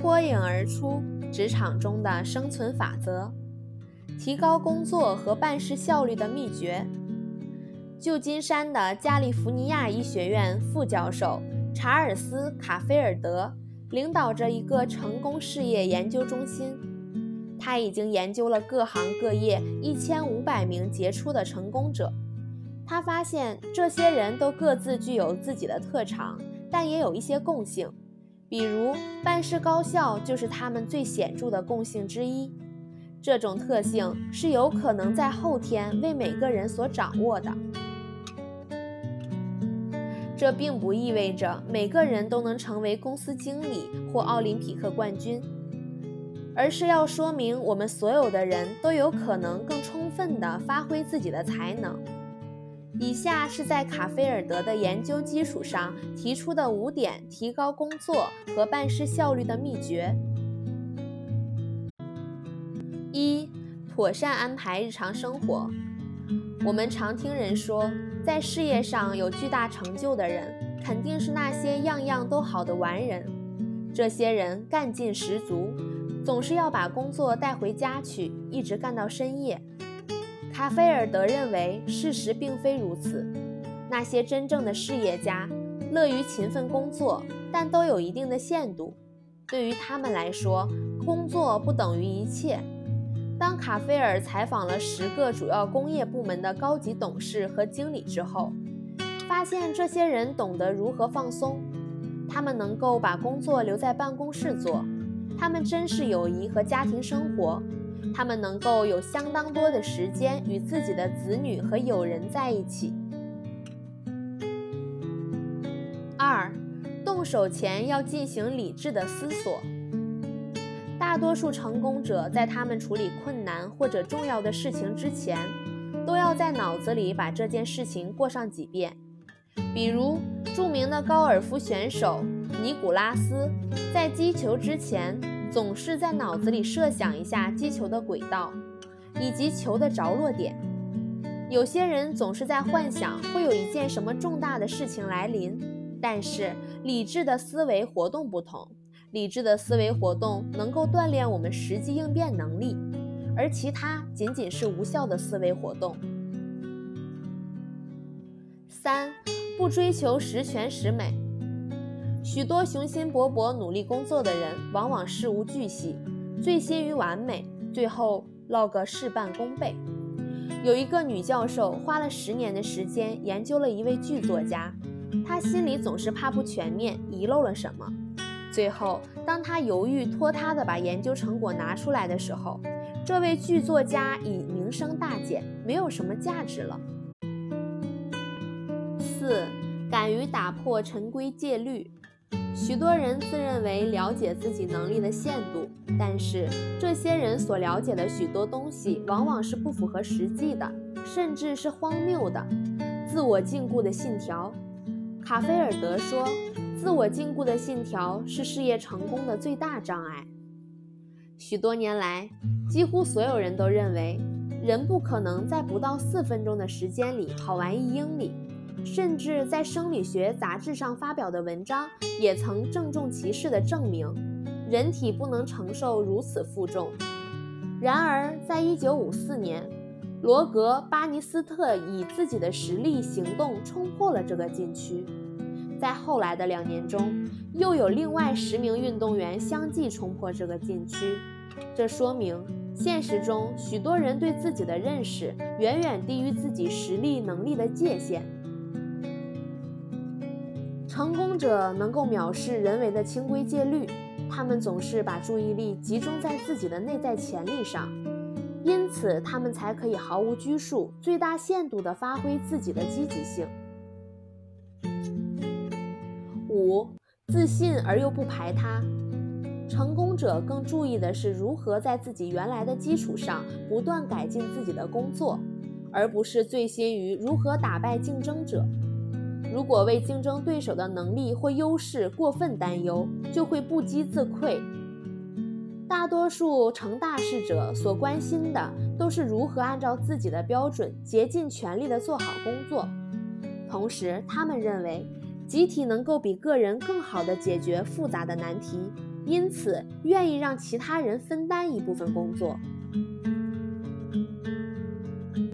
脱颖而出职场中的生存法则，提高工作和办事效率的秘诀。旧金山的加利福尼亚医学院副教授查尔斯·卡菲尔德领导着一个成功事业研究中心，他已经研究了各行各业一千五百名杰出的成功者。他发现，这些人都各自具有自己的特长，但也有一些共性。比如，办事高效就是他们最显著的共性之一。这种特性是有可能在后天为每个人所掌握的。这并不意味着每个人都能成为公司经理或奥林匹克冠军，而是要说明我们所有的人都有可能更充分地发挥自己的才能。以下是在卡菲尔德的研究基础上提出的五点提高工作和办事效率的秘诀：一、妥善安排日常生活。我们常听人说，在事业上有巨大成就的人，肯定是那些样样都好的完人。这些人干劲十足，总是要把工作带回家去，一直干到深夜。卡菲尔德认为，事实并非如此。那些真正的事业家乐于勤奋工作，但都有一定的限度。对于他们来说，工作不等于一切。当卡菲尔采访了十个主要工业部门的高级董事和经理之后，发现这些人懂得如何放松。他们能够把工作留在办公室做，他们珍视友谊和家庭生活。他们能够有相当多的时间与自己的子女和友人在一起。二，动手前要进行理智的思索。大多数成功者在他们处理困难或者重要的事情之前，都要在脑子里把这件事情过上几遍。比如，著名的高尔夫选手尼古拉斯在击球之前。总是在脑子里设想一下击球的轨道，以及球的着落点。有些人总是在幻想会有一件什么重大的事情来临，但是理智的思维活动不同。理智的思维活动能够锻炼我们实际应变能力，而其他仅仅是无效的思维活动。三，不追求十全十美。许多雄心勃勃、努力工作的人，往往事无巨细，醉心于完美，最后落个事半功倍。有一个女教授花了十年的时间研究了一位剧作家，她心里总是怕不全面，遗漏了什么。最后，当她犹豫拖沓地把研究成果拿出来的时候，这位剧作家已名声大减，没有什么价值了。四，敢于打破陈规戒律。许多人自认为了解自己能力的限度，但是这些人所了解的许多东西往往是不符合实际的，甚至是荒谬的。自我禁锢的信条，卡菲尔德说，自我禁锢的信条是事业成功的最大障碍。许多年来，几乎所有人都认为，人不可能在不到四分钟的时间里跑完一英里。甚至在生理学杂志上发表的文章也曾郑重其事地证明，人体不能承受如此负重。然而，在1954年，罗格·巴尼斯特以自己的实力行动冲破了这个禁区。在后来的两年中，又有另外十名运动员相继冲破这个禁区。这说明，现实中许多人对自己的认识远远低于自己实力能力的界限。成功者能够藐视人为的清规戒律，他们总是把注意力集中在自己的内在潜力上，因此他们才可以毫无拘束、最大限度地发挥自己的积极性。五、自信而又不排他。成功者更注意的是如何在自己原来的基础上不断改进自己的工作，而不是醉心于如何打败竞争者。如果为竞争对手的能力或优势过分担忧，就会不击自溃。大多数成大事者所关心的都是如何按照自己的标准竭尽全力地做好工作，同时他们认为集体能够比个人更好地解决复杂的难题，因此愿意让其他人分担一部分工作。